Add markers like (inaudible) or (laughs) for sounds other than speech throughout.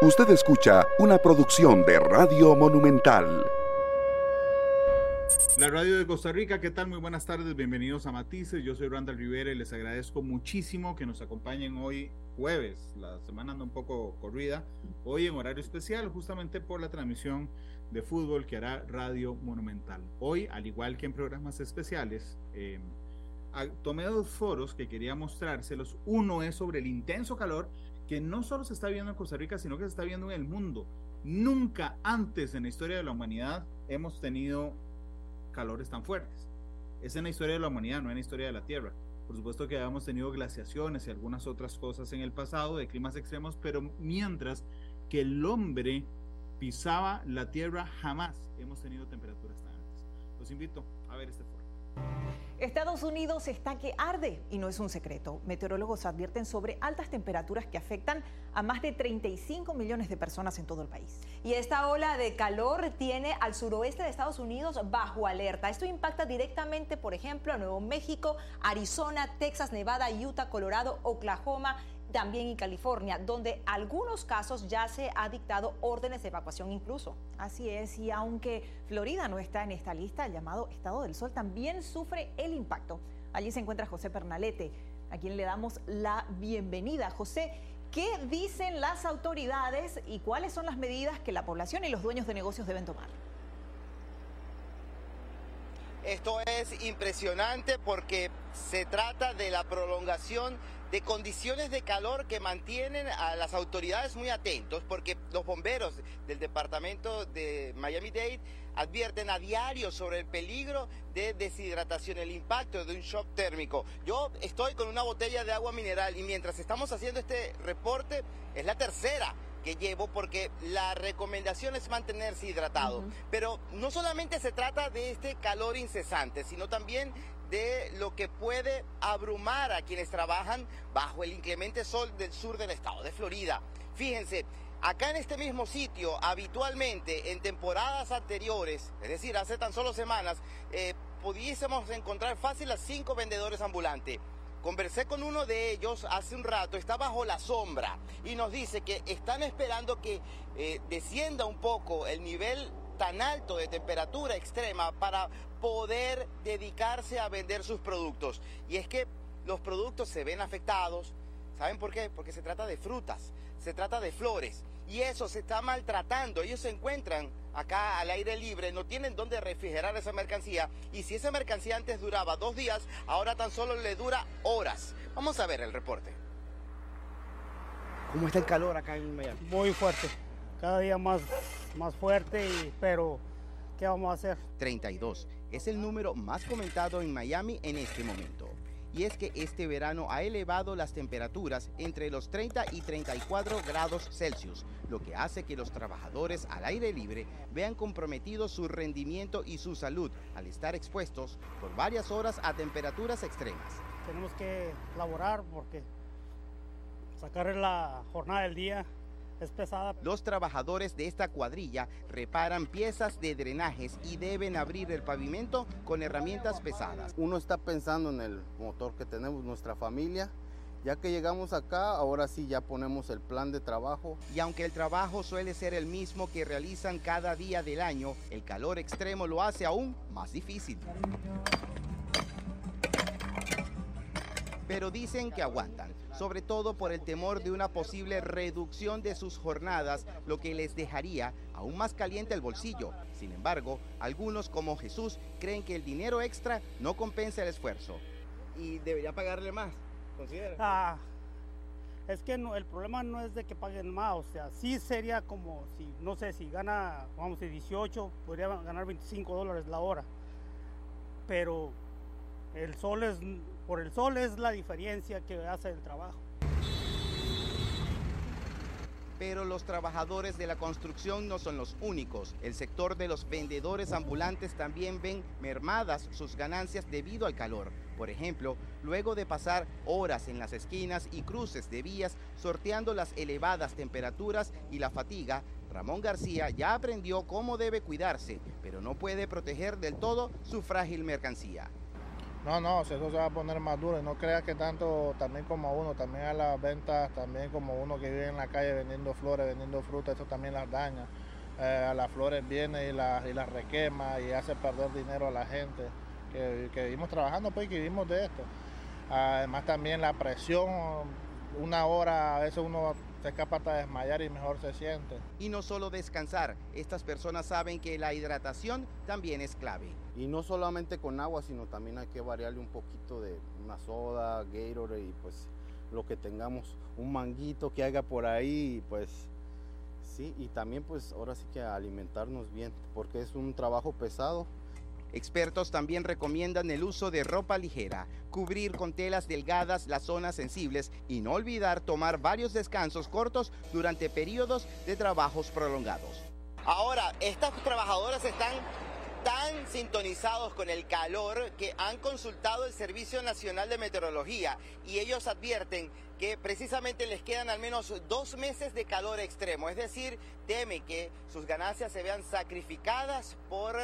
Usted escucha una producción de Radio Monumental. La radio de Costa Rica, ¿qué tal? Muy buenas tardes, bienvenidos a Matices. Yo soy Randall Rivera y les agradezco muchísimo que nos acompañen hoy jueves. La semana anda un poco corrida. Hoy en horario especial, justamente por la transmisión de fútbol que hará Radio Monumental. Hoy, al igual que en programas especiales, eh, tomé dos foros que quería mostrárselos. Uno es sobre el intenso calor que no solo se está viendo en Costa Rica, sino que se está viendo en el mundo. Nunca antes en la historia de la humanidad hemos tenido calores tan fuertes. Es en la historia de la humanidad, no en la historia de la Tierra. Por supuesto que habíamos tenido glaciaciones y algunas otras cosas en el pasado de climas extremos, pero mientras que el hombre pisaba la Tierra, jamás hemos tenido temperaturas tan altas. Los invito a ver este foro. Estados Unidos está que arde y no es un secreto. Meteorólogos advierten sobre altas temperaturas que afectan a más de 35 millones de personas en todo el país. Y esta ola de calor tiene al suroeste de Estados Unidos bajo alerta. Esto impacta directamente, por ejemplo, a Nuevo México, Arizona, Texas, Nevada, Utah, Colorado, Oklahoma también en California, donde algunos casos ya se ha dictado órdenes de evacuación incluso. Así es, y aunque Florida no está en esta lista, el llamado Estado del Sol también sufre el impacto. Allí se encuentra José Pernalete, a quien le damos la bienvenida. José, ¿qué dicen las autoridades y cuáles son las medidas que la población y los dueños de negocios deben tomar? Esto es impresionante porque se trata de la prolongación de condiciones de calor que mantienen a las autoridades muy atentos porque los bomberos del departamento de Miami-Dade advierten a diario sobre el peligro de deshidratación, el impacto de un shock térmico. Yo estoy con una botella de agua mineral y mientras estamos haciendo este reporte es la tercera que llevo porque la recomendación es mantenerse hidratado. Pero no solamente se trata de este calor incesante, sino también de lo que puede abrumar a quienes trabajan bajo el inclemente sol del sur del estado de Florida. Fíjense, acá en este mismo sitio, habitualmente en temporadas anteriores, es decir, hace tan solo semanas, eh, pudiésemos encontrar fácil a cinco vendedores ambulantes. Conversé con uno de ellos hace un rato, está bajo la sombra y nos dice que están esperando que eh, descienda un poco el nivel tan alto de temperatura extrema para poder dedicarse a vender sus productos. Y es que los productos se ven afectados. ¿Saben por qué? Porque se trata de frutas, se trata de flores. Y eso se está maltratando. Ellos se encuentran acá al aire libre, no tienen dónde refrigerar esa mercancía. Y si esa mercancía antes duraba dos días, ahora tan solo le dura horas. Vamos a ver el reporte. ¿Cómo está el calor acá en Miami? Muy fuerte cada día más, más fuerte, pero ¿qué vamos a hacer? 32 es el número más comentado en Miami en este momento. Y es que este verano ha elevado las temperaturas entre los 30 y 34 grados Celsius, lo que hace que los trabajadores al aire libre vean comprometido su rendimiento y su salud al estar expuestos por varias horas a temperaturas extremas. Tenemos que laborar porque sacar la jornada del día es pesada. Los trabajadores de esta cuadrilla reparan piezas de drenajes y deben abrir el pavimento con herramientas pesadas. Uno está pensando en el motor que tenemos, nuestra familia. Ya que llegamos acá, ahora sí ya ponemos el plan de trabajo. Y aunque el trabajo suele ser el mismo que realizan cada día del año, el calor extremo lo hace aún más difícil. Pero dicen que aguantan sobre todo por el temor de una posible reducción de sus jornadas, lo que les dejaría aún más caliente el bolsillo. Sin embargo, algunos como Jesús creen que el dinero extra no compensa el esfuerzo. ¿Y debería pagarle más? ¿Considera? Ah, es que no, el problema no es de que paguen más, o sea, sí sería como si, no sé, si gana, vamos, de 18, podría ganar 25 dólares la hora. Pero el sol es por el sol es la diferencia que hace el trabajo. Pero los trabajadores de la construcción no son los únicos. El sector de los vendedores ambulantes también ven mermadas sus ganancias debido al calor. Por ejemplo, luego de pasar horas en las esquinas y cruces de vías sorteando las elevadas temperaturas y la fatiga, Ramón García ya aprendió cómo debe cuidarse, pero no puede proteger del todo su frágil mercancía No, no, eso se va a poner más duro y no crea que tanto también como uno, también a las ventas, también como uno que vive en la calle vendiendo flores, vendiendo frutas, eso también las daña. Eh, a las flores viene y las y las requema y hace perder dinero a la gente que, que vivimos trabajando pues y que vivimos de esto. Además también la presión, una hora a veces uno se escapa hasta desmayar y mejor se siente. Y no solo descansar, estas personas saben que la hidratación también es clave. Y no solamente con agua, sino también hay que variarle un poquito de una soda, Gatorade y pues lo que tengamos, un manguito que haga por ahí, pues sí, y también pues ahora sí que alimentarnos bien, porque es un trabajo pesado. Expertos también recomiendan el uso de ropa ligera, cubrir con telas delgadas las zonas sensibles y no olvidar tomar varios descansos cortos durante periodos de trabajos prolongados. Ahora, estas trabajadoras están tan sintonizados con el calor que han consultado el Servicio Nacional de Meteorología y ellos advierten que precisamente les quedan al menos dos meses de calor extremo, es decir, teme que sus ganancias se vean sacrificadas por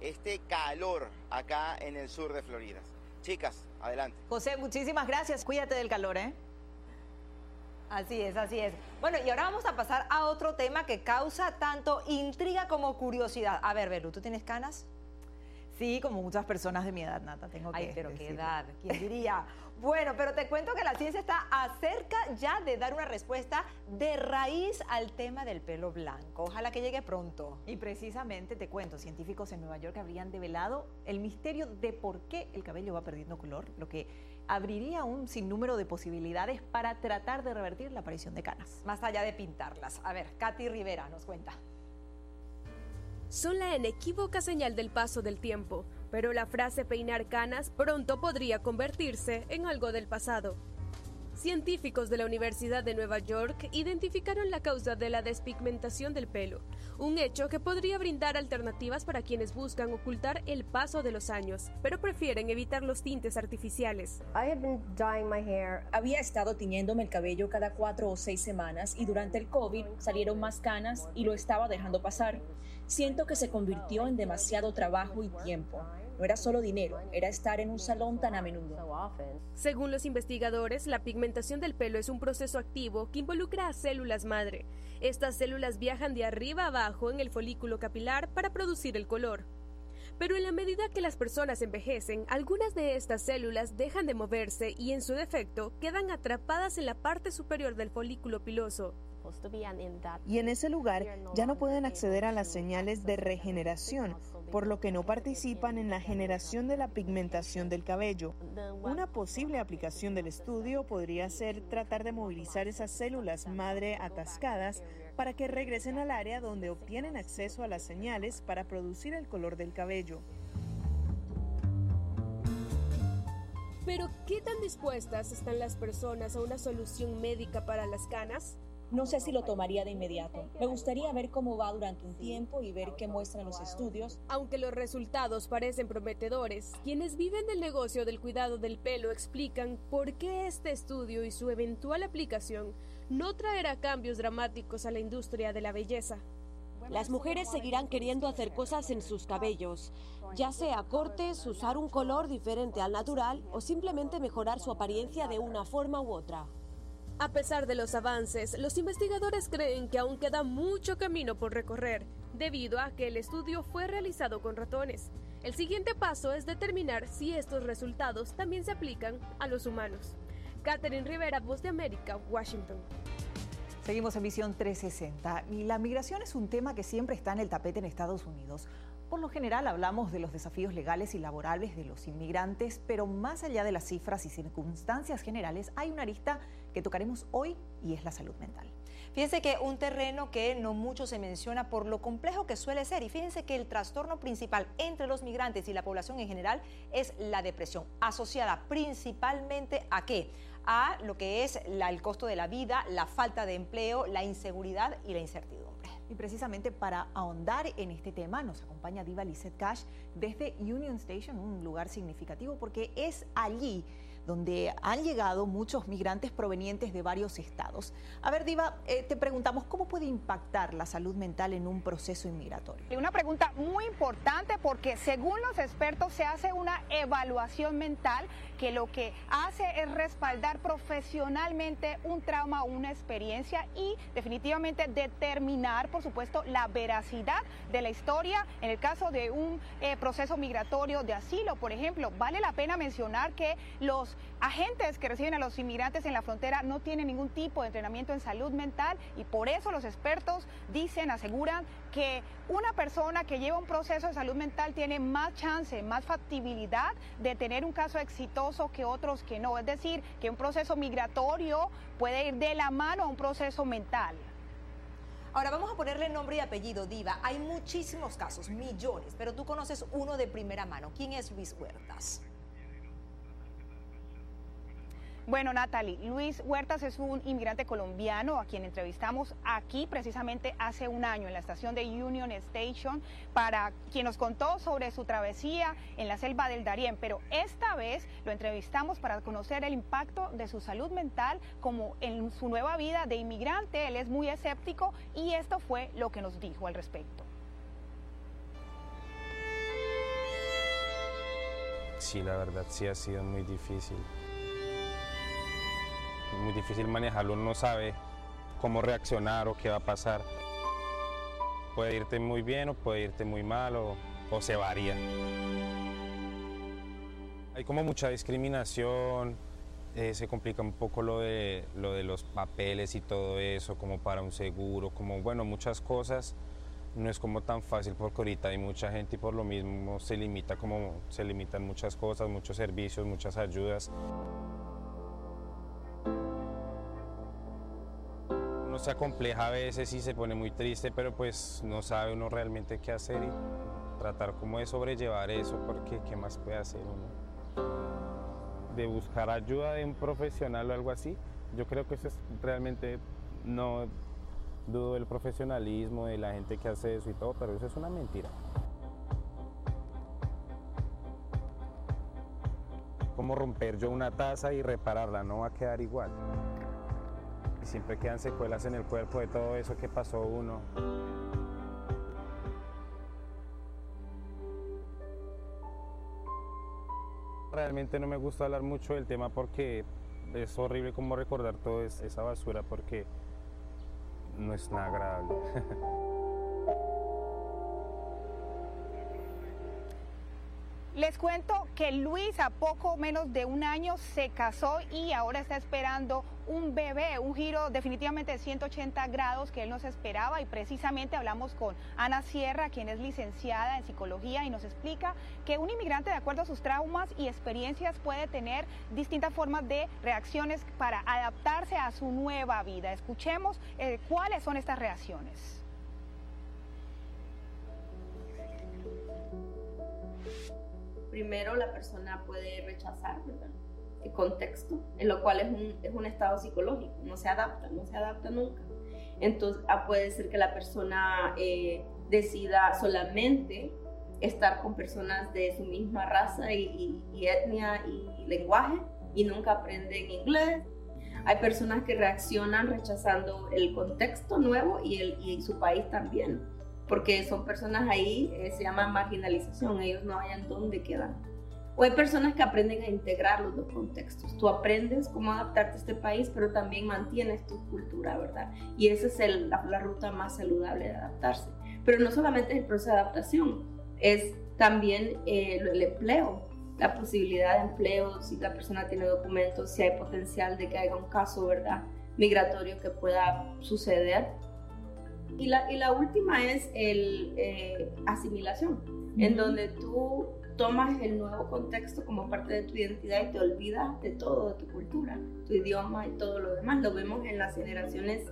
este calor acá en el sur de Florida. Chicas, adelante. José, muchísimas gracias. Cuídate del calor, ¿eh? Así es, así es. Bueno, y ahora vamos a pasar a otro tema que causa tanto intriga como curiosidad. A ver, Belu, ¿tú tienes canas? Sí, como muchas personas de mi edad, Nata, tengo que Ay, pero qué edad, ¿quién diría? Bueno, pero te cuento que la ciencia está acerca ya de dar una respuesta de raíz al tema del pelo blanco. Ojalá que llegue pronto. Y precisamente te cuento, científicos en Nueva York habrían develado el misterio de por qué el cabello va perdiendo color, lo que abriría un sinnúmero de posibilidades para tratar de revertir la aparición de canas. Más allá de pintarlas. A ver, Katy Rivera nos cuenta. Son la inequívoca señal del paso del tiempo, pero la frase peinar canas pronto podría convertirse en algo del pasado. Científicos de la Universidad de Nueva York identificaron la causa de la despigmentación del pelo, un hecho que podría brindar alternativas para quienes buscan ocultar el paso de los años, pero prefieren evitar los tintes artificiales. Había estado tiñéndome el cabello cada cuatro o seis semanas y durante el COVID salieron más canas y lo estaba dejando pasar. Siento que se convirtió en demasiado trabajo y tiempo. No era solo dinero, era estar en un salón tan a menudo. Según los investigadores, la pigmentación del pelo es un proceso activo que involucra a células madre. Estas células viajan de arriba a abajo en el folículo capilar para producir el color. Pero en la medida que las personas envejecen, algunas de estas células dejan de moverse y en su defecto quedan atrapadas en la parte superior del folículo piloso. Y en ese lugar ya no pueden acceder a las señales de regeneración, por lo que no participan en la generación de la pigmentación del cabello. Una posible aplicación del estudio podría ser tratar de movilizar esas células madre atascadas para que regresen al área donde obtienen acceso a las señales para producir el color del cabello. Pero, ¿qué tan dispuestas están las personas a una solución médica para las canas? No sé si lo tomaría de inmediato. Me gustaría ver cómo va durante un tiempo y ver qué muestran los estudios. Aunque los resultados parecen prometedores, quienes viven del negocio del cuidado del pelo explican por qué este estudio y su eventual aplicación no traerá cambios dramáticos a la industria de la belleza. Las mujeres seguirán queriendo hacer cosas en sus cabellos, ya sea cortes, usar un color diferente al natural o simplemente mejorar su apariencia de una forma u otra. A pesar de los avances, los investigadores creen que aún queda mucho camino por recorrer, debido a que el estudio fue realizado con ratones. El siguiente paso es determinar si estos resultados también se aplican a los humanos. Catherine Rivera, Voz de América, Washington. Seguimos en Visión 360 y la migración es un tema que siempre está en el tapete en Estados Unidos. Por lo general hablamos de los desafíos legales y laborales de los inmigrantes, pero más allá de las cifras y circunstancias generales hay una arista que tocaremos hoy y es la salud mental. Fíjense que un terreno que no mucho se menciona por lo complejo que suele ser y fíjense que el trastorno principal entre los migrantes y la población en general es la depresión, asociada principalmente a qué? A lo que es el costo de la vida, la falta de empleo, la inseguridad y la incertidumbre. Y precisamente para ahondar en este tema nos acompaña Diva Lizette Cash desde Union Station, un lugar significativo porque es allí donde han llegado muchos migrantes provenientes de varios estados. A ver, Diva, eh, te preguntamos, ¿cómo puede impactar la salud mental en un proceso inmigratorio? Una pregunta muy importante porque según los expertos se hace una evaluación mental que lo que hace es respaldar profesionalmente un trauma una experiencia y definitivamente determinar, por supuesto, la veracidad de la historia. En el caso de un eh, proceso migratorio de asilo, por ejemplo, vale la pena mencionar que los agentes que reciben a los inmigrantes en la frontera no tienen ningún tipo de entrenamiento en salud mental y por eso los expertos dicen, aseguran que una persona que lleva un proceso de salud mental tiene más chance, más factibilidad de tener un caso exitoso que otros que no. Es decir, que un proceso migratorio puede ir de la mano a un proceso mental. Ahora vamos a ponerle nombre y apellido, Diva. Hay muchísimos casos, millones, pero tú conoces uno de primera mano. ¿Quién es Luis Huertas? Bueno, Natalie, Luis Huertas es un inmigrante colombiano a quien entrevistamos aquí precisamente hace un año en la estación de Union Station para quien nos contó sobre su travesía en la selva del Darién, pero esta vez lo entrevistamos para conocer el impacto de su salud mental como en su nueva vida de inmigrante. Él es muy escéptico y esto fue lo que nos dijo al respecto. Sí, la verdad sí ha sido muy difícil muy difícil manejarlo, no sabe cómo reaccionar o qué va a pasar. Puede irte muy bien o puede irte muy mal o, se varía. Hay como mucha discriminación, eh, se complica un poco lo de, lo de los papeles y todo eso, como para un seguro, como bueno, muchas cosas. No es como tan fácil porque ahorita hay mucha gente y por lo mismo se limita como se limitan muchas cosas, muchos servicios, muchas ayudas. Se acompleja a veces y se pone muy triste, pero pues no sabe uno realmente qué hacer y tratar como de sobrellevar eso, porque qué más puede hacer uno. De buscar ayuda de un profesional o algo así, yo creo que eso es realmente, no dudo del profesionalismo de la gente que hace eso y todo, pero eso es una mentira. Como romper yo una taza y repararla, no va a quedar igual siempre quedan secuelas en el cuerpo de todo eso que pasó uno. Realmente no me gusta hablar mucho del tema porque es horrible como recordar toda esa basura porque no es nada agradable. (laughs) Les cuento que Luis a poco menos de un año se casó y ahora está esperando un bebé, un giro definitivamente de 180 grados que él nos esperaba y precisamente hablamos con Ana Sierra, quien es licenciada en psicología y nos explica que un inmigrante de acuerdo a sus traumas y experiencias puede tener distintas formas de reacciones para adaptarse a su nueva vida. Escuchemos eh, cuáles son estas reacciones. Primero la persona puede rechazar el contexto, en lo cual es un, es un estado psicológico, no se adapta, no se adapta nunca. Entonces ah, puede ser que la persona eh, decida solamente estar con personas de su misma raza y, etnia y lenguaje y nunca aprenden inglés. Hay personas que reaccionan rechazando el contexto nuevo y, el, y su país también porque son personas ahí, eh, se llama marginalización, ellos no hayan dónde quedar. O hay personas que aprenden a integrar los dos contextos. Tú aprendes cómo adaptarte a este país, pero también mantienes tu cultura, ¿verdad? Y esa es la, ruta más saludable de adaptarse. Pero no solamente es el proceso de adaptación, es también eh, el empleo, la posibilidad de empleo, si la persona tiene documentos, si hay potencial de que haya un caso, ¿verdad? Migratorio que pueda suceder y la, y la última es el eh, asimilación, en donde tú tomas el nuevo contexto como parte de tu identidad y te olvidas de todo, de tu cultura, tu idioma y todo lo demás. Lo vemos en las generaciones,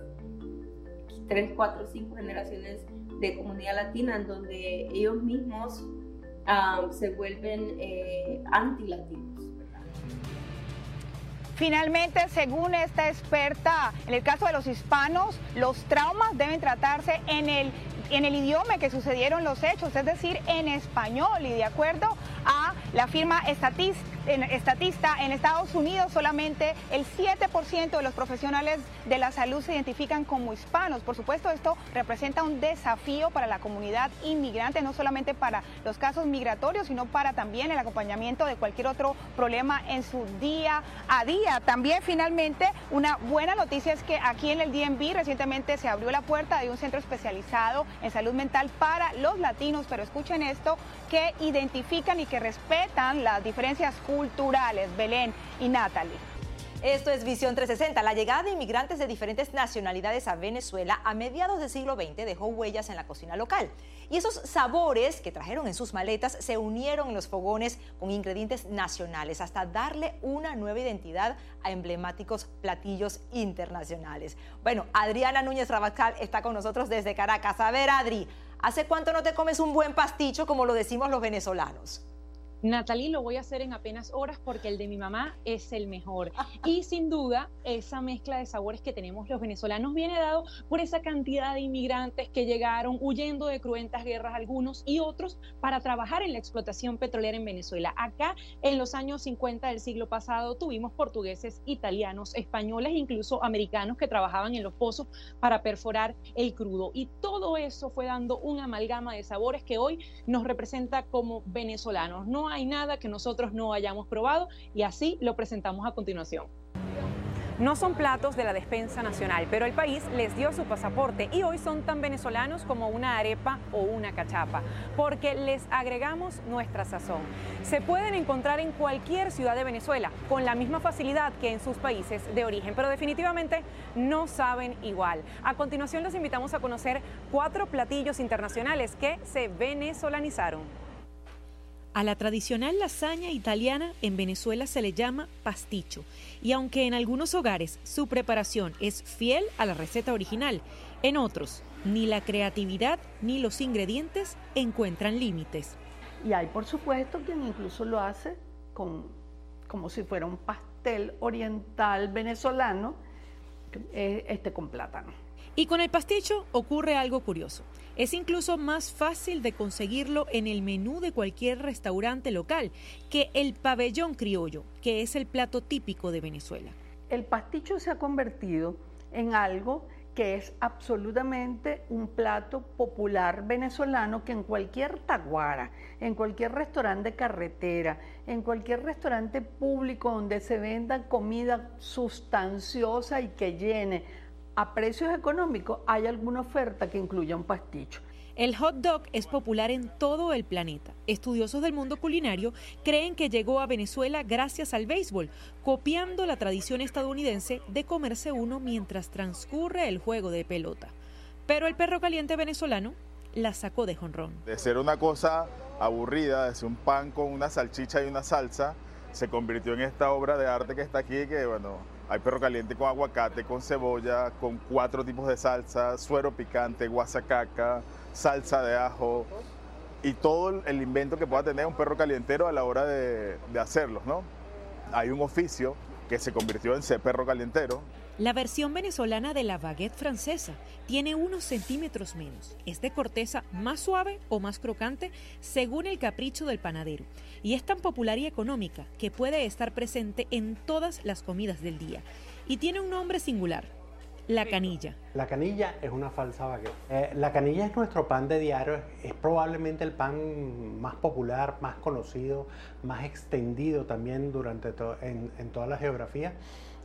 3, 4, 5 generaciones de comunidad latina, en donde ellos mismos ah, se vuelven eh, anti-latinos. Finalmente, según esta experta, en el caso de los hispanos, los traumas deben tratarse en el, en el idioma que sucedieron los hechos, es decir, en español. Y de acuerdo a la firma estatista en Estados Unidos solamente el 7% de los profesionales de la salud se identifican como hispanos. Por supuesto, esto representa un desafío para la comunidad inmigrante, no solamente para los casos migratorios, sino para también el acompañamiento de cualquier otro problema en su día a día. También finalmente una buena noticia es que aquí en el DMV recientemente se abrió la puerta de un centro especializado en salud mental para los latinos, pero escuchen esto, que identifican y que respetan las diferencias culturales, Belén y Natalie. Esto es Visión 360. La llegada de inmigrantes de diferentes nacionalidades a Venezuela a mediados del siglo XX dejó huellas en la cocina local. Y esos sabores que trajeron en sus maletas se unieron en los fogones con ingredientes nacionales hasta darle una nueva identidad a emblemáticos platillos internacionales. Bueno, Adriana Núñez Rabascal está con nosotros desde Caracas. A ver, Adri, ¿hace cuánto no te comes un buen pasticho como lo decimos los venezolanos? Natalie, lo voy a hacer en apenas horas porque el de mi mamá es el mejor. Y sin duda, esa mezcla de sabores que tenemos los venezolanos viene dado por esa cantidad de inmigrantes que llegaron huyendo de cruentas guerras algunos y otros para trabajar en la explotación petrolera en Venezuela. Acá, en los años 50 del siglo pasado, tuvimos portugueses, italianos, españoles, incluso americanos que trabajaban en los pozos para perforar el crudo. Y todo eso fue dando un amalgama de sabores que hoy nos representa como venezolanos. No hay nada que nosotros no hayamos probado y así lo presentamos a continuación. No son platos de la despensa nacional, pero el país les dio su pasaporte y hoy son tan venezolanos como una arepa o una cachapa, porque les agregamos nuestra sazón. Se pueden encontrar en cualquier ciudad de Venezuela con la misma facilidad que en sus países de origen, pero definitivamente no saben igual. A continuación los invitamos a conocer cuatro platillos internacionales que se venezolanizaron. A la tradicional lasaña italiana en Venezuela se le llama pasticho y aunque en algunos hogares su preparación es fiel a la receta original, en otros ni la creatividad ni los ingredientes encuentran límites. Y hay por supuesto quien incluso lo hace con, como si fuera un pastel oriental venezolano, eh, este con plátano. Y con el pasticho ocurre algo curioso. Es incluso más fácil de conseguirlo en el menú de cualquier restaurante local que el pabellón criollo, que es el plato típico de Venezuela. El pasticho se ha convertido en algo que es absolutamente un plato popular venezolano que en cualquier taguara, en cualquier restaurante de carretera, en cualquier restaurante público donde se venda comida sustanciosa y que llene a precios económicos hay alguna oferta que incluya un pasticho. El hot dog es popular en todo el planeta. Estudiosos del mundo culinario creen que llegó a Venezuela gracias al béisbol, copiando la tradición estadounidense de comerse uno mientras transcurre el juego de pelota. Pero el perro caliente venezolano la sacó de jonrón. De ser una cosa aburrida, de ser un pan con una salchicha y una salsa, se convirtió en esta obra de arte que está aquí, que bueno, hay perro caliente con aguacate, con cebolla, con cuatro tipos de salsa, suero picante, guasacaca, salsa de ajo y todo el invento que pueda tener un perro calientero a la hora de, de hacerlos, ¿no? Hay un oficio que se convirtió en perro calientero. La versión venezolana de la baguette francesa tiene unos centímetros menos. Es de corteza más suave o más crocante según el capricho del panadero. Y es tan popular y económica que puede estar presente en todas las comidas del día. Y tiene un nombre singular, la canilla. La canilla es una falsa baguette. Eh, la canilla es nuestro pan de diario, es probablemente el pan más popular, más conocido, más extendido también durante en, toda la geografía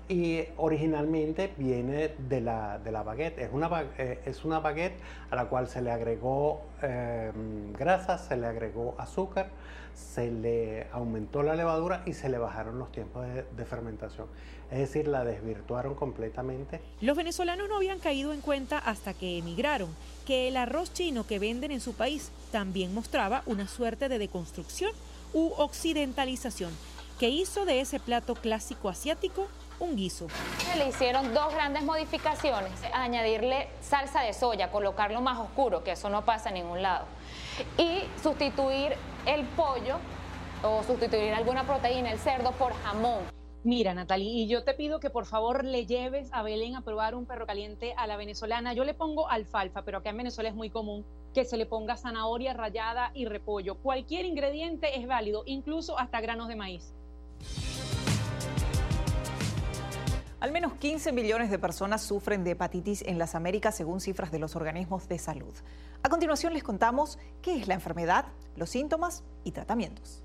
y originalmente viene de la, de la baguette. Es una, eh, es una baguette a la cual se le agregó eh, grasa, se le agregó azúcar, se le aumentó la levadura y se le bajaron los tiempos de fermentación. Es decir, la desvirtuaron completamente. Los venezolanos no habían caído en cuenta hasta que emigraron que el arroz chino que venden en su país también mostraba una suerte de deconstrucción u occidentalización que hizo de ese plato clásico asiático un guiso. Le hicieron dos grandes modificaciones, añadirle salsa de soya, colocarlo más oscuro, que eso no pasa en ningún lado, y sustituir el pollo o sustituir alguna proteína, el cerdo, por jamón. Mira, Natalie, y yo te pido que por favor le lleves a Belén a probar un perro caliente a la venezolana. Yo le pongo alfalfa, pero acá en Venezuela es muy común que se le ponga zanahoria rallada y repollo. Cualquier ingrediente es válido, incluso hasta granos de maíz. Al menos 15 millones de personas sufren de hepatitis en las Américas según cifras de los organismos de salud. A continuación les contamos qué es la enfermedad, los síntomas y tratamientos.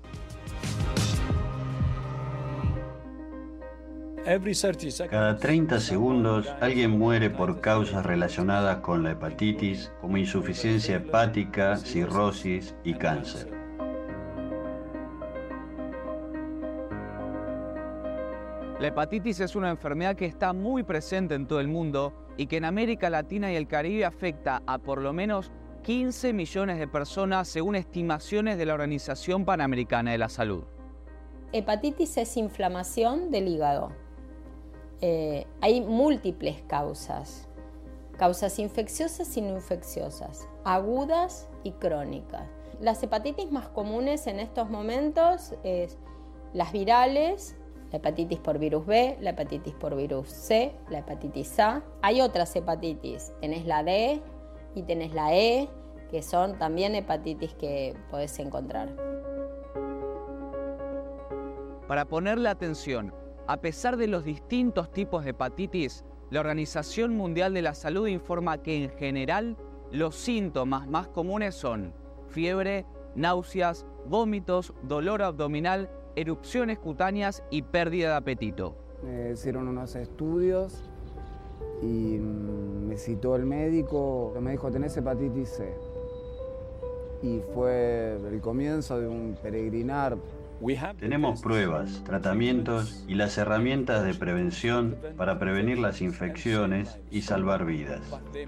Cada 30 segundos alguien muere por causas relacionadas con la hepatitis como insuficiencia hepática, cirrosis y cáncer. La hepatitis es una enfermedad que está muy presente en todo el mundo y que en América Latina y el Caribe afecta a por lo menos 15 millones de personas según estimaciones de la Organización Panamericana de la Salud. Hepatitis es inflamación del hígado. Eh, hay múltiples causas, causas infecciosas y no infecciosas, agudas y crónicas. Las hepatitis más comunes en estos momentos es las virales, la hepatitis por virus B, la hepatitis por virus C, la hepatitis A. Hay otras hepatitis, tenés la D y tenés la E, que son también hepatitis que podés encontrar. Para ponerle atención a pesar de los distintos tipos de hepatitis, la Organización Mundial de la Salud informa que en general los síntomas más comunes son fiebre, náuseas, vómitos, dolor abdominal, erupciones cutáneas y pérdida de apetito. Me hicieron unos estudios y mm, me citó el médico, me dijo, tenés hepatitis C. Y fue el comienzo de un peregrinar tenemos pruebas, tratamientos y las herramientas de prevención para prevenir las infecciones y salvar vidas,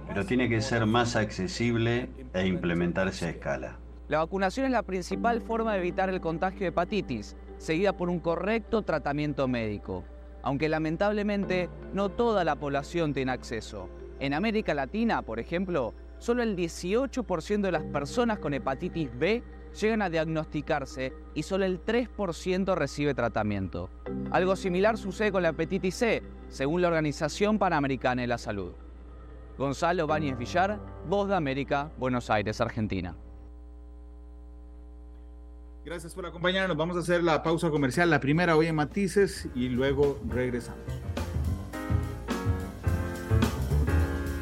pero tiene que ser más accesible e implementarse a escala. La vacunación es la principal forma de evitar el contagio de hepatitis, seguida por un correcto tratamiento médico, aunque lamentablemente no toda la población tiene acceso. En América Latina, por ejemplo, solo el 18% de las personas con hepatitis B llegan a diagnosticarse y solo el 3% recibe tratamiento. Algo similar sucede con la hepatitis C, según la Organización Panamericana de la Salud. Gonzalo Báñez Villar, Voz de América, Buenos Aires, Argentina. Gracias por acompañarnos. Vamos a hacer la pausa comercial, la primera hoy en Matices y luego regresamos.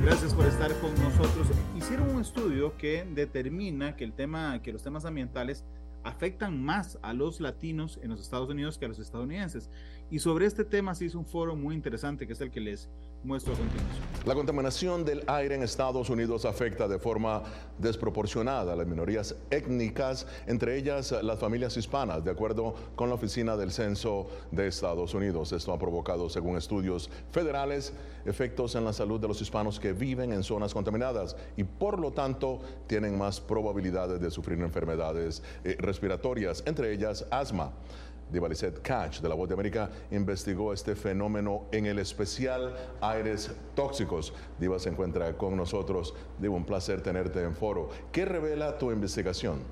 Gracias por estar con nosotros. Hicieron un estudio que determina que el tema, que los temas ambientales afectan más a los latinos en los Estados Unidos que a los estadounidenses. Y sobre este tema se hizo un foro muy interesante que es el que les muestro a continuación. La contaminación del aire en Estados Unidos afecta de forma desproporcionada a las minorías étnicas, entre ellas las familias hispanas, de acuerdo con la Oficina del Censo de Estados Unidos. Esto ha provocado, según estudios federales, efectos en la salud de los hispanos que viven en zonas contaminadas y por lo tanto tienen más probabilidades de sufrir enfermedades eh, respiratorias, entre ellas asma. Diva Catch de La Voz de América investigó este fenómeno en el especial Aires Tóxicos. Diva se encuentra con nosotros. Diva, un placer tenerte en foro. ¿Qué revela tu investigación?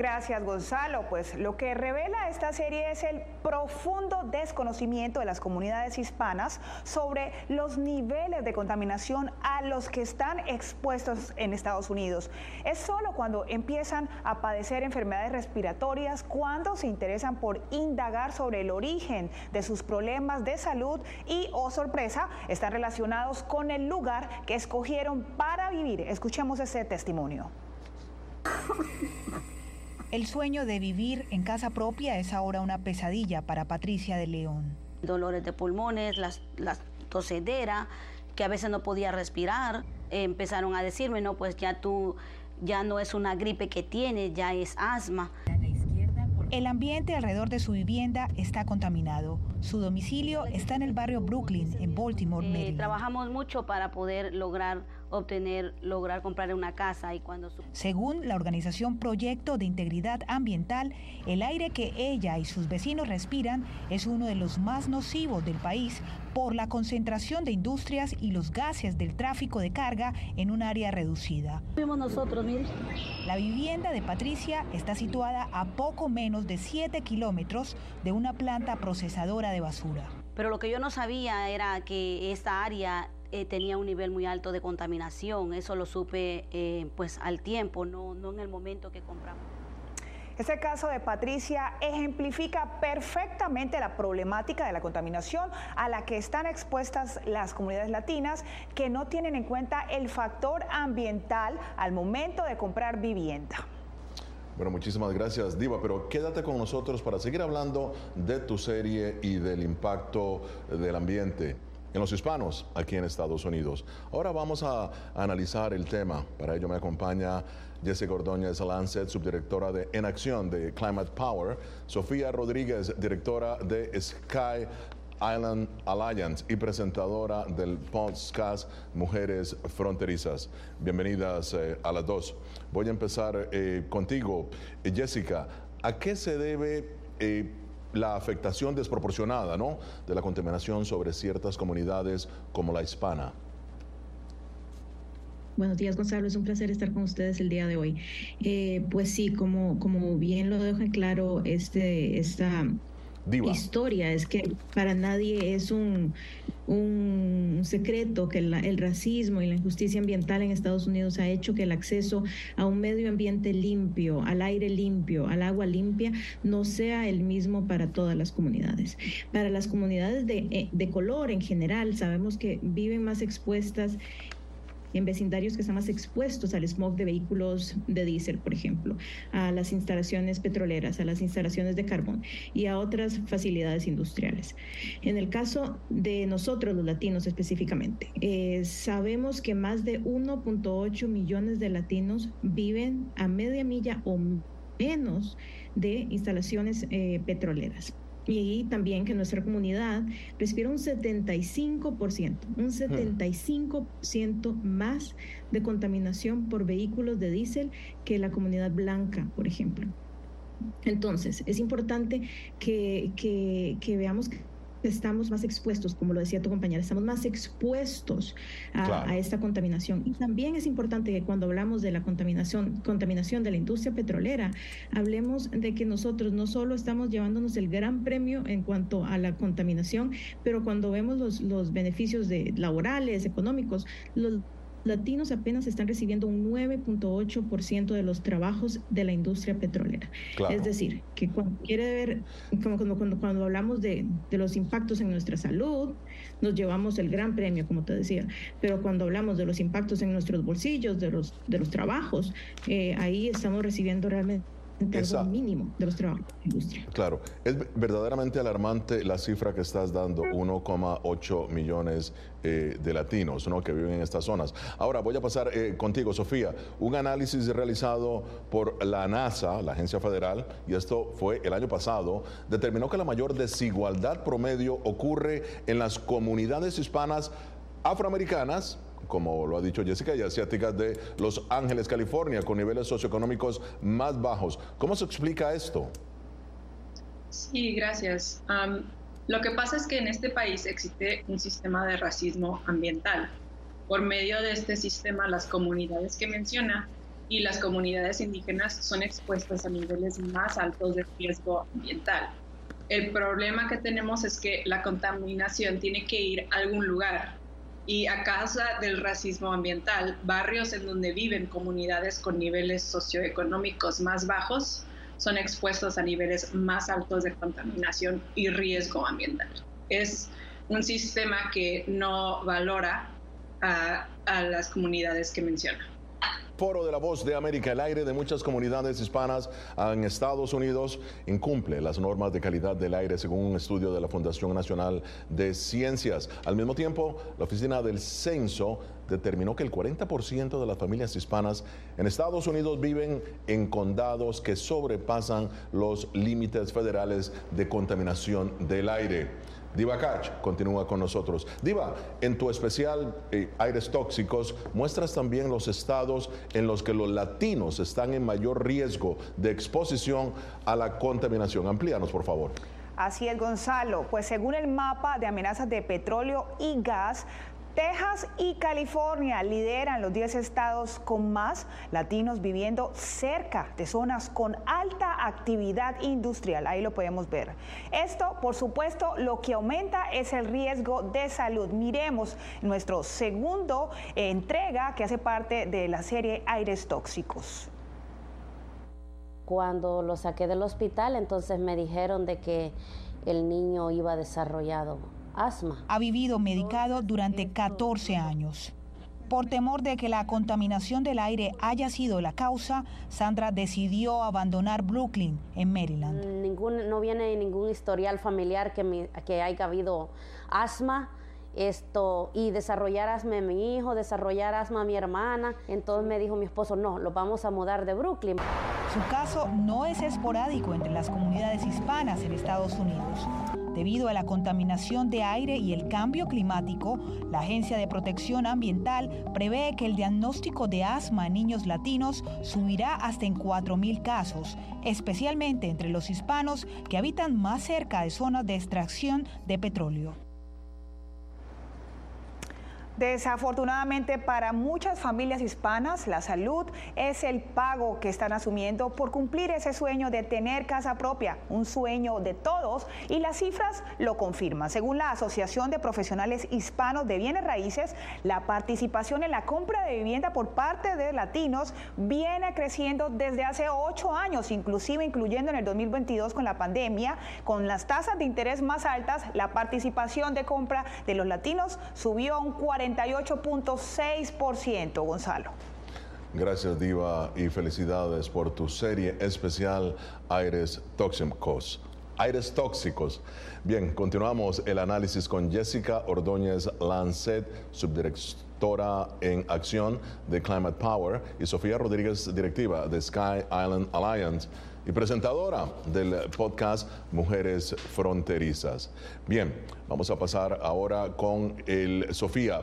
Gracias, Gonzalo. Pues lo que revela esta serie es el profundo desconocimiento de las comunidades hispanas sobre los niveles de contaminación a los que están expuestos en Estados Unidos. Es solo cuando empiezan a padecer enfermedades respiratorias, cuando se interesan por indagar sobre el origen de sus problemas de salud y, oh sorpresa, están relacionados con el lugar que escogieron para vivir. Escuchemos ese testimonio. El sueño de vivir en casa propia es ahora una pesadilla para Patricia de León. Dolores de pulmones, la tosedera, que a veces no podía respirar. empezaron a decirme, no, pues ya tú, ya no es una gripe que tiene, ya es asma. El ambiente alrededor de su vivienda está contaminado. Su domicilio está en el barrio Brooklyn, en Baltimore, eh, Maryland. trabajamos mucho para poder lograr obtener, lograr comprar una casa y cuando... Según la organización Proyecto de Integridad Ambiental, el aire que ella y sus vecinos respiran es uno de los más nocivos del país por la concentración de industrias y los gases del tráfico de carga en un área reducida. nosotros, La vivienda de Patricia está situada a poco menos de 7 kilómetros de una planta procesadora de basura. Pero lo que yo no sabía era que esta área eh, tenía un nivel muy alto de contaminación. Eso lo supe eh, pues al tiempo, no, no en el momento que compramos. Este caso de Patricia ejemplifica perfectamente la problemática de la contaminación a la que están expuestas las comunidades latinas que no tienen en cuenta el factor ambiental al momento de comprar vivienda. Bueno, muchísimas gracias, Diva, pero quédate con nosotros para seguir hablando de tu serie y del impacto del ambiente en los hispanos aquí en Estados Unidos. Ahora vamos a, analizar el tema. Para ello me acompaña Jessica Ordóñez Lancet, subdirectora de En Acción de Climate Power, Sofía Rodríguez, directora de Sky Island Alliance y presentadora del podcast Mujeres Fronterizas. Bienvenidas eh, a las dos. Voy a empezar eh, contigo, Jessica. ¿A qué se debe eh, la afectación desproporcionada ¿no? de la contaminación sobre ciertas comunidades como la hispana. Buenos días, Gonzalo. Es un placer estar con ustedes el día de hoy. Eh, pues sí, como, como bien lo dejo en claro, este, esta historia es que para nadie es un, un secreto que el racismo y la injusticia ambiental en Estados Unidos ha hecho que el acceso a un medio ambiente limpio, al aire limpio, al agua limpia, no sea el mismo para todas las comunidades. Para las comunidades de, eh, de color en general, sabemos que viven más expuestas en vecindarios que están más expuestos al smog de vehículos de diésel, por ejemplo, a las instalaciones petroleras, a las instalaciones de carbón y a otras facilidades industriales. En el caso de nosotros, los latinos específicamente, eh, sabemos que más de 1.8 millones de latinos viven a media milla o menos de instalaciones eh, petroleras y también que nuestra comunidad respira un 75%, un 75% más de contaminación por vehículos de diésel que la comunidad blanca, por ejemplo. Entonces, es importante que, que, que veamos que estamos más expuestos, como lo decía tu compañera, estamos más expuestos a, esta contaminación. Y también es importante que cuando hablamos de la contaminación, contaminación de la industria petrolera, hablemos de que nosotros no solo estamos llevándonos el gran premio en cuanto a la contaminación, pero cuando vemos los, los beneficios de, laborales, económicos, los latinos apenas están recibiendo un 9.8% de los trabajos de la industria petrolera. Es decir, que cuando quiere ver, cuando, cuando, cuando hablamos de, de, los impactos en nuestra salud, nos llevamos el gran premio, como te decía, pero cuando hablamos de los impactos en nuestros bolsillos, de los, de los trabajos, eh, ahí estamos recibiendo realmente esa, mínimo de los trabajos de la industria. Claro, es verdaderamente alarmante la cifra que estás dando, 1,8 millones eh, de latinos ¿no? que viven en estas zonas. Ahora voy a pasar eh, contigo, Sofía. Un análisis realizado por la NASA, la agencia federal, y esto fue el año pasado, determinó que la mayor desigualdad promedio ocurre en las comunidades hispanas afroamericanas como lo ha dicho Jessica, y asiáticas de Los Ángeles, California, con niveles socioeconómicos más bajos. ¿Cómo se explica esto? Sí, gracias. lo que pasa es que en este país existe un sistema de racismo ambiental. Por medio de este sistema, las comunidades que menciona y las comunidades indígenas son expuestas a niveles más altos de riesgo ambiental. El problema que tenemos es que la contaminación tiene que ir a algún lugar y a causa del racismo ambiental, barrios en donde viven comunidades con niveles socioeconómicos más bajos son expuestos a niveles más altos de contaminación y riesgo ambiental. Es un sistema que no valora a, las comunidades que menciona. Foro de la Voz de América, el aire de muchas comunidades hispanas en Estados Unidos incumple las normas de calidad del aire según un estudio de la Fundación Nacional de Ciencias. Al mismo tiempo, la Oficina del Censo determinó que el 40% de las familias hispanas en Estados Unidos viven en condados que sobrepasan los límites federales de contaminación del aire. Diva continúa con nosotros. Diva, en tu especial eh, Aires Tóxicos muestras también los estados en los que los latinos están en mayor riesgo de exposición a la contaminación. Amplíanos, por favor. Así es, Gonzalo. Pues según el mapa de amenazas de petróleo y gas, Texas y California lideran los 10 estados con más latinos viviendo cerca de zonas con alta actividad industrial. Ahí lo podemos ver. Esto, por supuesto, lo que aumenta es el riesgo de salud. Miremos nuestro segundo entrega que hace parte de la serie Aires Tóxicos. Cuando lo saqué del hospital, entonces me dijeron de que el niño iba desarrollado asma. Ha vivido medicado durante 14 años. Por temor de que la contaminación del aire haya sido la causa, Sandra decidió abandonar Brooklyn, en Maryland. Ningún, no viene ningún historial familiar que, que haya habido asma esto y desarrollar asma a mi hijo, desarrollar asma a mi hermana. Entonces me dijo mi esposo, no, lo vamos a mudar de Brooklyn. Su caso no es esporádico entre las comunidades hispanas en Estados Unidos. Debido a la contaminación de aire y el cambio climático, la Agencia de Protección Ambiental prevé que el diagnóstico de asma en niños latinos subirá hasta en 4.000 casos, especialmente entre los hispanos que habitan más cerca de zonas de extracción de petróleo. Desafortunadamente para muchas familias hispanas, la salud es el pago que están asumiendo por cumplir ese sueño de tener casa propia, un sueño de todos y las cifras lo confirman. Según la Asociación de Profesionales Hispanos de Bienes Raíces, la participación en la compra de vivienda por parte de latinos viene creciendo desde hace ocho años, inclusive incluyendo en el 2022 con la pandemia, con las tasas de interés más altas, la participación de compra de los latinos subió a un 40 48.6%, Gonzalo. Gracias, Diva, y felicidades por tu serie especial Aires Tóxicos. Aires tóxicos. Bien, continuamos el análisis con Jessica Ordóñez Lancet, subdirectora en acción de Climate Power, y Sofía Rodríguez, directiva de Sky Island Alliance y presentadora del podcast Mujeres Fronterizas. Bien, vamos a pasar ahora con el Sofía.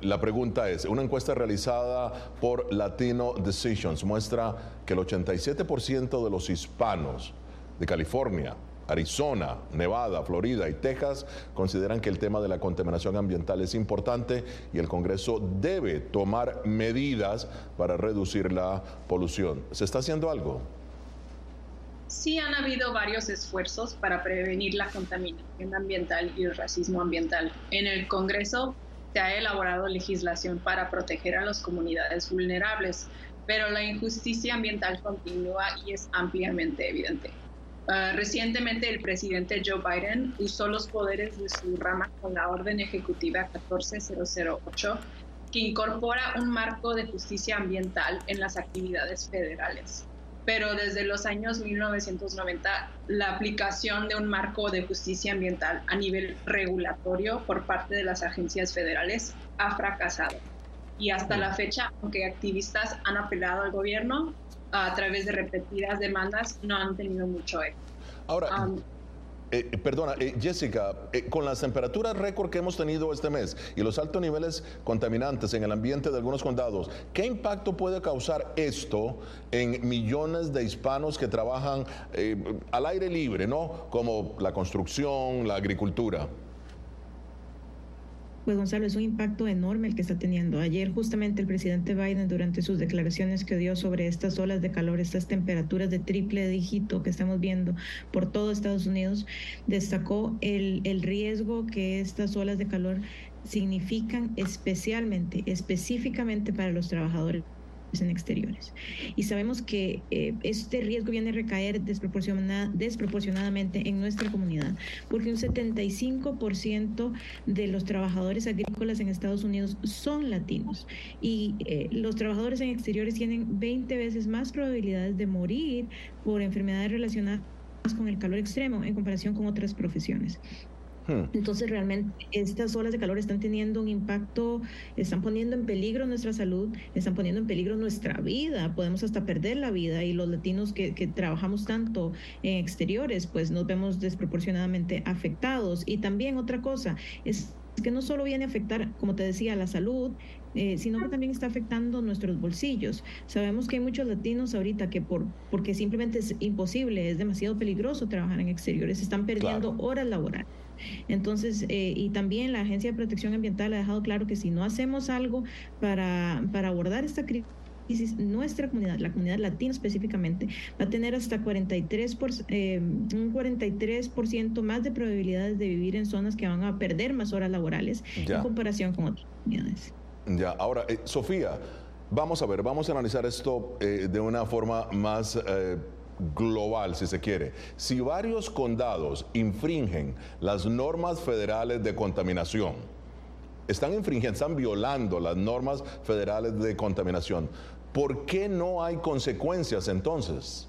La pregunta es, una encuesta realizada por Latino Decisions muestra que el 87% de los hispanos de California, Arizona, Nevada, Florida y Texas consideran que el tema de la contaminación ambiental es importante y el Congreso debe tomar medidas para reducir la polución. ¿Se está haciendo algo? Sí han habido varios esfuerzos para prevenir la contaminación ambiental y el racismo ambiental. En el Congreso se ha elaborado legislación para proteger a las comunidades vulnerables, pero la injusticia ambiental continúa y es ampliamente evidente. Ah, recientemente el presidente Joe Biden usó los poderes de su rama con la orden ejecutiva 14008 que incorpora un marco de justicia ambiental en las actividades federales pero desde los años 1990 la aplicación de un marco de justicia ambiental a nivel regulatorio por parte de las agencias federales ha fracasado. Y hasta la fecha, aunque activistas han apelado al gobierno a través de repetidas demandas, no han tenido mucho éxito. Ahora, eh, perdona, eh, Jessica, eh, con las temperaturas récord que hemos tenido este mes y los altos niveles contaminantes en el ambiente de algunos condados, ¿qué impacto puede causar esto en millones de hispanos que trabajan al aire libre, ¿no? Como la construcción, la agricultura. Pues Gonzalo, es un impacto enorme el que está teniendo. Ayer justamente el presidente Biden durante sus declaraciones que dio sobre estas olas de calor, estas temperaturas de triple dígito que estamos viendo por todo Estados Unidos, destacó el, el riesgo que estas olas de calor significan especialmente, específicamente para los trabajadores en exteriores. Y sabemos que eh, este riesgo viene a recaer desproporcionadamente en nuestra comunidad, porque un 75% de los trabajadores agrícolas en Estados Unidos son latinos y eh, los trabajadores en exteriores tienen 20 veces más probabilidades de morir por enfermedades relacionadas con el calor extremo en comparación con otras profesiones. Hmm. Entonces realmente estas olas de calor están teniendo un impacto, están poniendo en peligro nuestra salud, están poniendo en peligro nuestra vida, podemos hasta perder la vida y los latinos que, que trabajamos tanto en exteriores pues nos vemos desproporcionadamente afectados. Y también otra cosa es que no solo viene a afectar, como te decía, la salud, eh, sino que también está afectando nuestros bolsillos. Sabemos que hay muchos latinos ahorita que por porque simplemente es imposible, es demasiado peligroso trabajar en exteriores, están perdiendo horas laborales. Entonces, eh, y también la Agencia de Protección Ambiental ha dejado claro que si no hacemos algo para, para abordar esta crisis, nuestra comunidad, la comunidad latina específicamente, va a tener hasta 43 por, eh, un 43% más de probabilidades de vivir en zonas que van a perder más horas laborales en comparación con otras comunidades. Ya, ahora, eh, Sofía, vamos a ver, vamos a analizar esto eh, de una forma más global, si se quiere. Si varios condados infringen las normas federales de contaminación, están infringiendo, están violando las normas federales de contaminación. ¿Por qué no hay consecuencias entonces?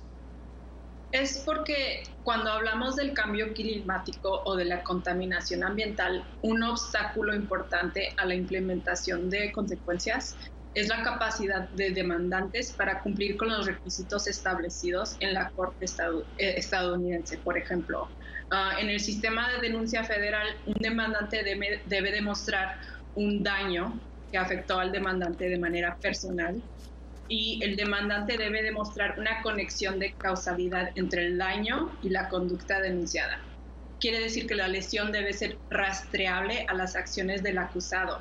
Es porque cuando hablamos del cambio climático o de la contaminación ambiental, un obstáculo importante a la implementación de consecuencias es la capacidad de demandantes para cumplir con los requisitos establecidos en la Corte eh, estadounidense. Por ejemplo, ah, en el sistema de denuncia federal, un demandante debe demostrar un daño que afectó al demandante de manera personal y el demandante debe demostrar una conexión de causalidad entre el daño y la conducta denunciada. Quiere decir que la lesión debe ser rastreable a las acciones del acusado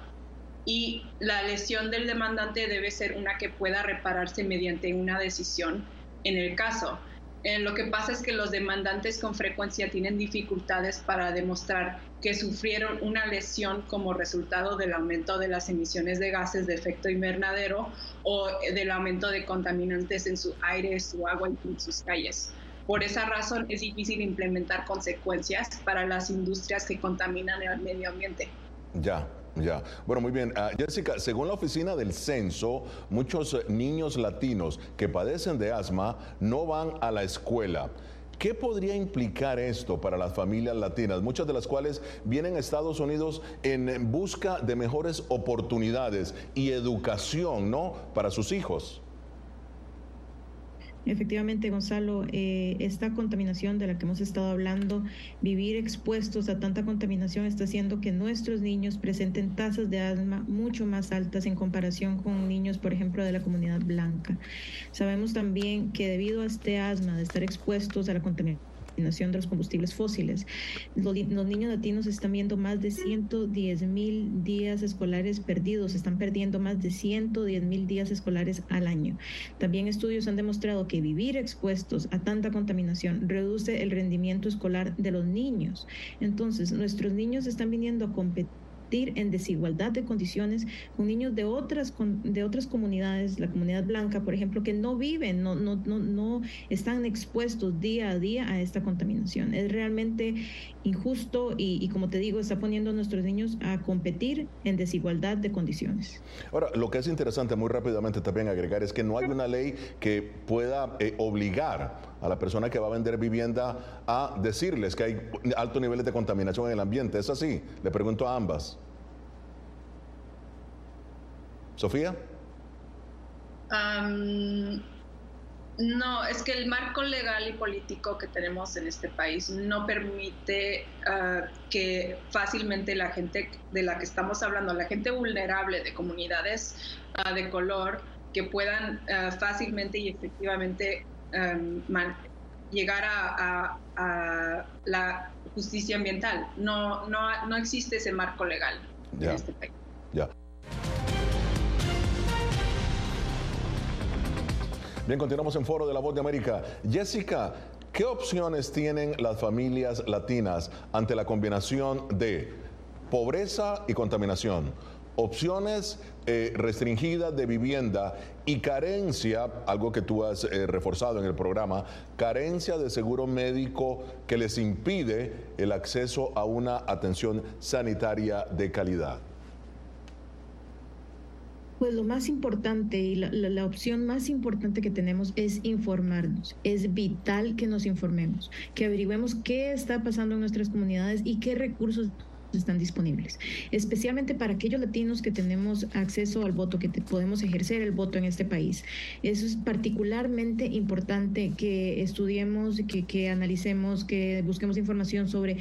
y la lesión del demandante debe ser una que pueda repararse mediante una decisión en el caso. Eh, lo que pasa es que los demandantes con frecuencia tienen dificultades para demostrar que sufrieron una lesión como resultado del aumento de las emisiones de gases de efecto invernadero o del aumento de contaminantes en su aire, su agua y sus calles. Por esa razón es difícil implementar consecuencias para las industrias que contaminan el medio ambiente. Ya, ya, bueno, muy bien. Ah, Jessica, según la oficina del censo, muchos eh, niños latinos que padecen de asma no van a la escuela. ¿Qué podría implicar esto para las familias latinas, muchas de las cuales vienen a Estados Unidos en busca de mejores oportunidades y educación, ¿no? Para sus hijos. Efectivamente, Gonzalo, eh, esta contaminación de la que hemos estado hablando, vivir expuestos a tanta contaminación está haciendo que nuestros niños presenten tasas de asma mucho más altas en comparación con niños, por ejemplo, de la comunidad blanca. Sabemos también que debido a este asma de estar expuestos a la contaminación, de los combustibles fósiles. Los, niños latinos están viendo más de 110 mil días escolares perdidos, están perdiendo más de 110 mil días escolares al año. También estudios han demostrado que vivir expuestos a tanta contaminación reduce el rendimiento escolar de los niños. Entonces, nuestros niños están viniendo a competir en desigualdad de condiciones con niños de otras, de otras comunidades, la comunidad blanca, por ejemplo, que no viven, no, no, no, no están expuestos día a día a esta contaminación. Es realmente injusto y, como te digo, está poniendo a nuestros niños a competir en desigualdad de condiciones. Ahora, lo que es interesante muy rápidamente también agregar es que no hay una ley que pueda eh, obligar a la persona que va a vender vivienda a decirles que hay altos niveles de contaminación en el ambiente. ¿Es así? Le pregunto a ambas. Sofía. no, es que el marco legal y político que tenemos en este país no permite ah, que fácilmente la gente de la que estamos hablando, la gente vulnerable de comunidades ah, de color, que puedan ah, fácilmente y efectivamente llegar a, la justicia ambiental. No, no, no existe ese marco legal en este país. Bien, continuamos en Foro de la Voz de América. Jessica, ¿qué opciones tienen las familias latinas ante la combinación de pobreza y contaminación? Opciones eh, restringidas de vivienda y carencia, algo que tú has eh, reforzado en el programa, carencia de seguro médico que les impide el acceso a una atención sanitaria de calidad. Pues lo más importante y la, opción más importante que tenemos es informarnos. Es vital que nos informemos, que averigüemos qué está pasando en nuestras comunidades y qué recursos están disponibles, especialmente para aquellos latinos que tenemos acceso al voto, que podemos ejercer el voto en este país. Eso es particularmente importante que estudiemos, que, que analicemos, que busquemos información sobre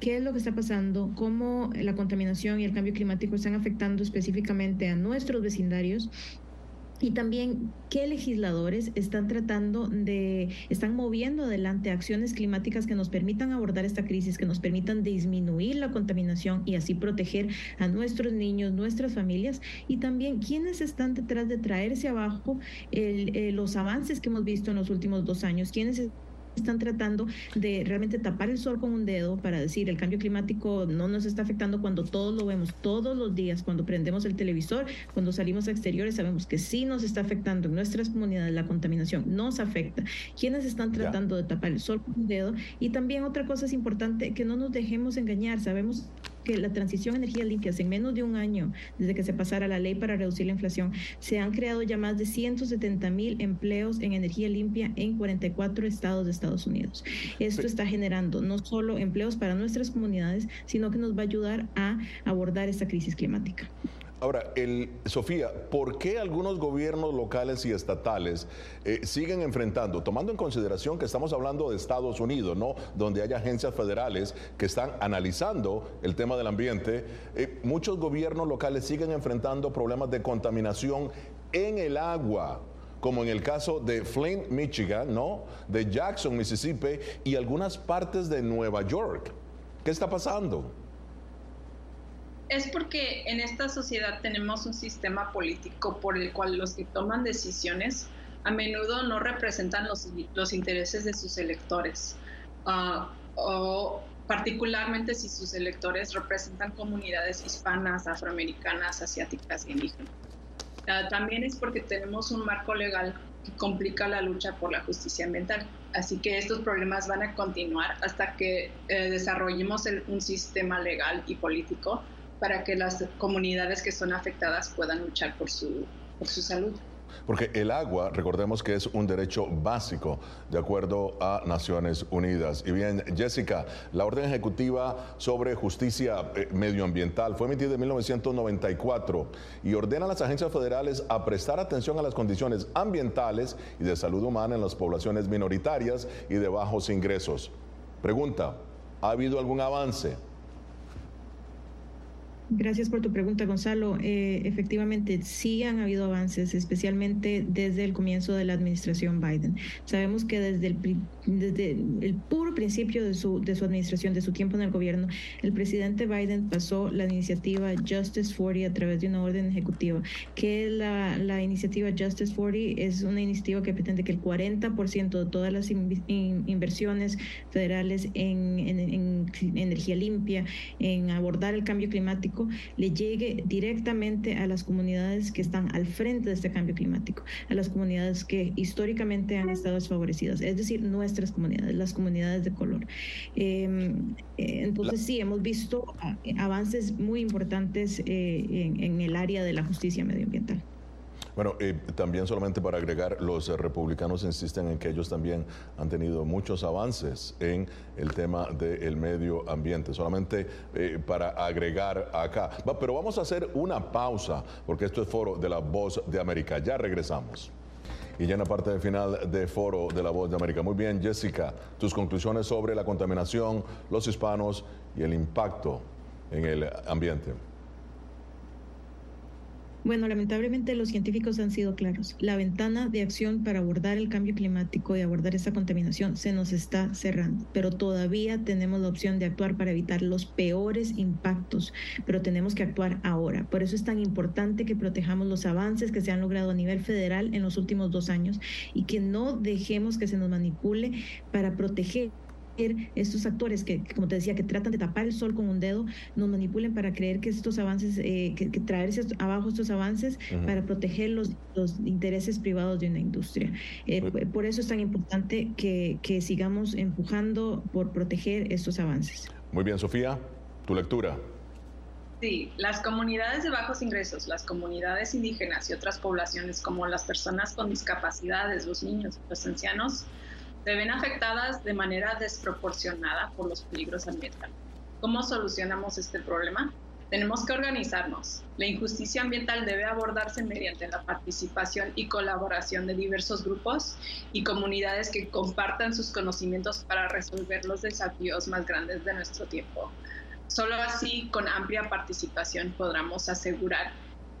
qué es lo que está pasando, cómo la contaminación y el cambio climático están afectando específicamente a nuestros vecindarios y también qué legisladores están tratando de, están moviendo adelante acciones climáticas que nos permitan abordar esta crisis, que nos permitan disminuir la contaminación y así proteger a nuestros niños, nuestras familias y también quiénes están detrás de traerse abajo eh, los avances que hemos visto en los últimos dos años, quiénes están tratando de realmente tapar el sol con un dedo para decir el cambio climático no nos está afectando cuando todos lo vemos todos los días, cuando prendemos el televisor, cuando salimos a exteriores, sabemos que sí nos está afectando en nuestras comunidades, la contaminación nos afecta. ¿Quiénes están tratando de tapar el sol con un dedo? Y también otra cosa es importante, que no nos dejemos engañar, sabemos que la transición a energías limpias en menos de un año desde que se pasara la ley para reducir la inflación, se han creado ya más de 170 mil empleos en energía limpia en 44 estados de Estados Unidos. Esto está generando no solo empleos para nuestras comunidades, sino que nos va a ayudar a abordar esta crisis climática. Ahora, el, Sofía, ¿por qué algunos gobiernos locales y estatales eh, siguen enfrentando, tomando en consideración que estamos hablando de Estados Unidos, ¿no? Donde hay agencias federales que están analizando el tema del ambiente, eh, muchos gobiernos locales siguen enfrentando problemas de contaminación en el agua como en el caso de Flint, Michigan, ¿no? De Jackson, Mississippi y algunas partes de Nueva York. ¿Qué está pasando? Es porque en esta sociedad tenemos un sistema político por el cual los que toman decisiones a menudo no representan los, los intereses de sus electores, ah, o particularmente si sus electores representan comunidades hispanas, afroamericanas, asiáticas e indígenas. Ah, también es porque tenemos un marco legal que complica la lucha por la justicia ambiental. Así que estos problemas van a continuar hasta que eh, desarrollemos un sistema legal y político para que las comunidades que son afectadas puedan luchar por su, por su salud. Porque el agua, recordemos que es un derecho básico de acuerdo a Naciones Unidas. Y bien, Jessica, la orden ejecutiva sobre justicia eh, medioambiental fue emitida en 1994 y ordena a las agencias federales a prestar atención a las condiciones ambientales y de salud humana en las poblaciones minoritarias y de bajos ingresos. Pregunta, ¿ha habido algún avance? Gracias por tu pregunta, Gonzalo. Eh, efectivamente, sí han habido avances, especialmente desde el comienzo de la administración Biden. Sabemos que desde el, desde el puro principio de su, de su administración, de su tiempo en el gobierno, el presidente Biden pasó la iniciativa Justice 40 a través de una orden ejecutiva, que la, la iniciativa Justice 40 es una iniciativa que pretende que el 40% de todas las inversiones federales en, en energía limpia, en abordar el cambio climático, le llegue directamente a las comunidades que están al frente de este cambio climático, a las comunidades que históricamente han estado desfavorecidas, es decir, nuestras comunidades, las comunidades de color. Em, eh, entonces sí, hemos visto ah, avances muy importantes eh, en el área de la justicia medioambiental. Bueno, eh, también solamente para agregar, los republicanos insisten en que ellos también han tenido muchos avances en el tema del medio ambiente. Solamente eh, para agregar acá. pero vamos a hacer una pausa, porque esto es foro de la voz de América. Ya regresamos. Y ya en la parte de final de foro de la voz de América. Muy bien, Jessica, tus conclusiones sobre la contaminación, los hispanos y el impacto en el ambiente. Bueno, lamentablemente los científicos han sido claros. La ventana de acción para abordar el cambio climático y abordar esta contaminación se nos está cerrando, pero todavía tenemos la opción de actuar para evitar los peores impactos, pero tenemos que actuar ahora. Por eso es tan importante que protejamos los avances que se han logrado a nivel federal en los últimos dos años y que no dejemos que se nos manipule para proteger estos actores que, como te decía, que tratan de tapar el sol con un dedo, nos manipulen para creer que estos avances, eh, que, traerse abajo estos avances para proteger los, los, intereses privados de una industria. Eh, por eso es tan importante que, que sigamos empujando por proteger estos avances. Muy bien, Sofía, tu lectura. Sí, las comunidades de bajos ingresos, las comunidades indígenas y otras poblaciones como las personas con discapacidades, los niños, los ancianos, se ven afectadas de manera desproporcionada por los peligros ambientales. ¿Cómo solucionamos este problema? Tenemos que organizarnos. La injusticia ambiental debe abordarse mediante la participación y colaboración de diversos grupos y comunidades que compartan sus conocimientos para resolver los desafíos más grandes de nuestro tiempo. Solo así, con amplia participación, podremos asegurar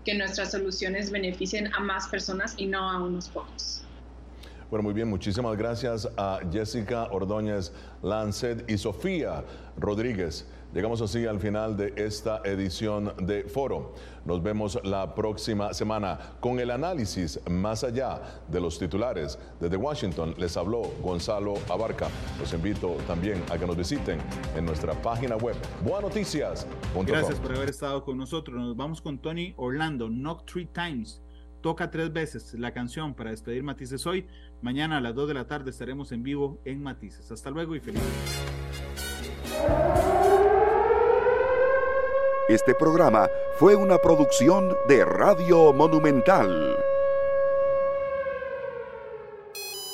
que nuestras soluciones beneficien a más personas y no a unos pocos. Bueno, muy bien, muchísimas gracias a Jessica Ordóñez Lancet y Sofía Rodríguez. Llegamos así al final de esta edición de Foro. Nos vemos la próxima semana con el análisis más allá de los titulares. Desde Washington les habló Gonzalo Abarca. Los invito también a que nos visiten en nuestra página web. Noticias. Gracias por haber estado con nosotros. Nos vamos con Tony Orlando, Knock Three Times. Toca tres veces la canción para despedir Matices hoy. Mañana a las 2 de la tarde estaremos en vivo en Matices. Hasta luego y feliz. Este programa fue una producción de Radio Monumental.